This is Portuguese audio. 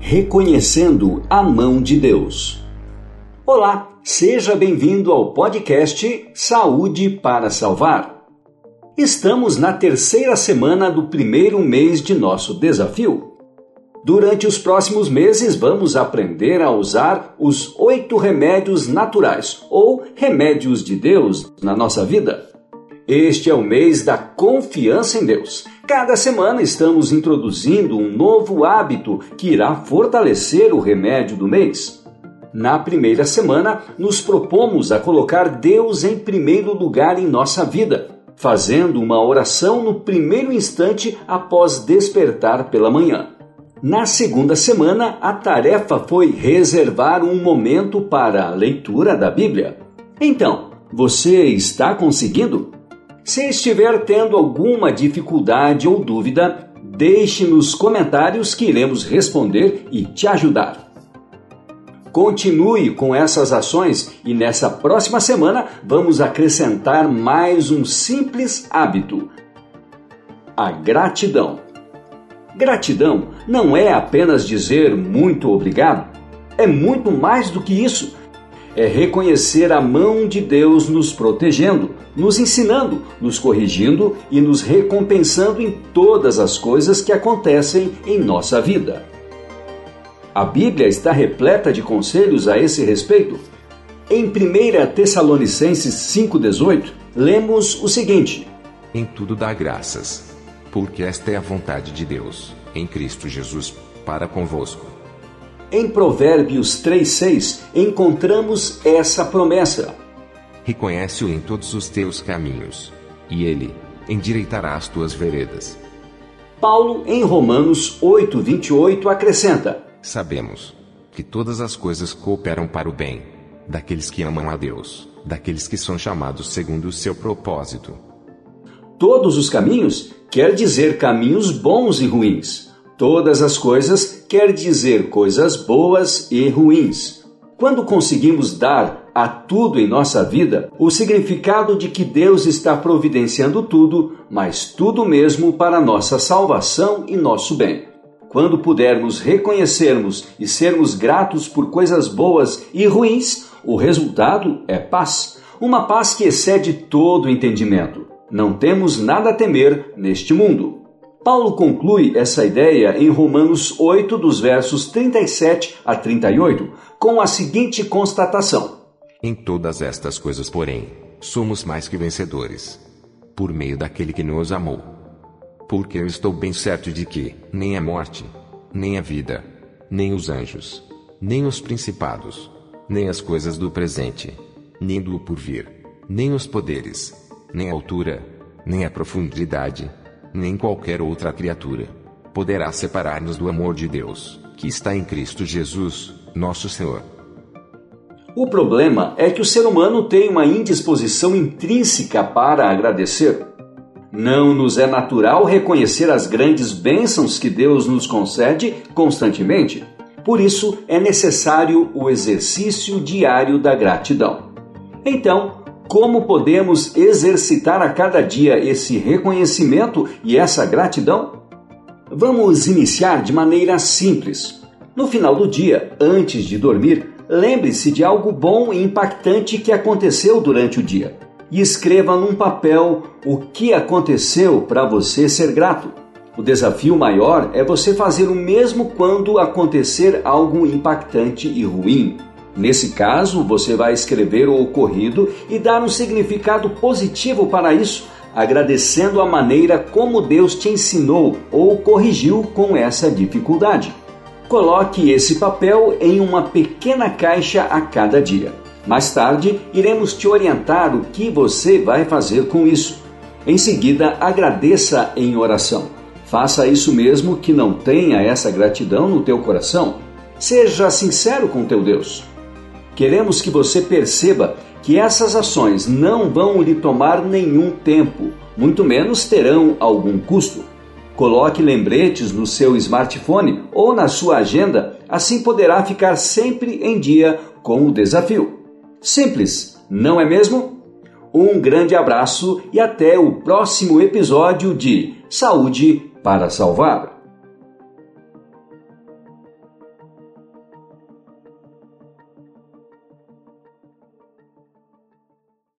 Reconhecendo a Mão de Deus. Olá, seja bem-vindo ao podcast Saúde para Salvar. Estamos na terceira semana do primeiro mês de nosso desafio. Durante os próximos meses, vamos aprender a usar os oito remédios naturais ou remédios de Deus na nossa vida. Este é o mês da confiança em Deus. Cada semana estamos introduzindo um novo hábito que irá fortalecer o remédio do mês. Na primeira semana, nos propomos a colocar Deus em primeiro lugar em nossa vida, fazendo uma oração no primeiro instante após despertar pela manhã. Na segunda semana, a tarefa foi reservar um momento para a leitura da Bíblia. Então, você está conseguindo? Se estiver tendo alguma dificuldade ou dúvida, deixe nos comentários que iremos responder e te ajudar. Continue com essas ações e nessa próxima semana vamos acrescentar mais um simples hábito: a gratidão. Gratidão não é apenas dizer muito obrigado, é muito mais do que isso é reconhecer a mão de Deus nos protegendo, nos ensinando, nos corrigindo e nos recompensando em todas as coisas que acontecem em nossa vida. A Bíblia está repleta de conselhos a esse respeito. Em 1 Tessalonicenses 5,18, lemos o seguinte: Em tudo dá graças, porque esta é a vontade de Deus, em Cristo Jesus, para convosco. Em Provérbios 3,6 encontramos essa promessa: Reconhece-o em todos os teus caminhos, e ele endireitará as tuas veredas. Paulo, em Romanos 8,28, acrescenta: Sabemos que todas as coisas cooperam para o bem daqueles que amam a Deus, daqueles que são chamados segundo o seu propósito. Todos os caminhos quer dizer caminhos bons e ruins. Todas as coisas quer dizer coisas boas e ruins. Quando conseguimos dar a tudo em nossa vida o significado de que Deus está providenciando tudo, mas tudo mesmo para nossa salvação e nosso bem. Quando pudermos reconhecermos e sermos gratos por coisas boas e ruins, o resultado é paz. Uma paz que excede todo entendimento. Não temos nada a temer neste mundo. Paulo conclui essa ideia em Romanos 8, dos versos 37 a 38, com a seguinte constatação: Em todas estas coisas, porém, somos mais que vencedores, por meio daquele que nos amou. Porque eu estou bem certo de que, nem a morte, nem a vida, nem os anjos, nem os principados, nem as coisas do presente, nem do porvir, nem os poderes, nem a altura, nem a profundidade, nem qualquer outra criatura poderá separar-nos do amor de Deus, que está em Cristo Jesus, nosso Senhor. O problema é que o ser humano tem uma indisposição intrínseca para agradecer. Não nos é natural reconhecer as grandes bênçãos que Deus nos concede constantemente. Por isso, é necessário o exercício diário da gratidão. Então, como podemos exercitar a cada dia esse reconhecimento e essa gratidão? Vamos iniciar de maneira simples. No final do dia, antes de dormir, lembre-se de algo bom e impactante que aconteceu durante o dia e escreva num papel o que aconteceu para você ser grato. O desafio maior é você fazer o mesmo quando acontecer algo impactante e ruim. Nesse caso, você vai escrever o ocorrido e dar um significado positivo para isso, agradecendo a maneira como Deus te ensinou ou corrigiu com essa dificuldade. Coloque esse papel em uma pequena caixa a cada dia. Mais tarde, iremos te orientar o que você vai fazer com isso. Em seguida, agradeça em oração. Faça isso mesmo que não tenha essa gratidão no teu coração. Seja sincero com teu Deus. Queremos que você perceba que essas ações não vão lhe tomar nenhum tempo, muito menos terão algum custo. Coloque lembretes no seu smartphone ou na sua agenda, assim poderá ficar sempre em dia com o desafio. Simples, não é mesmo? Um grande abraço e até o próximo episódio de Saúde para Salvar.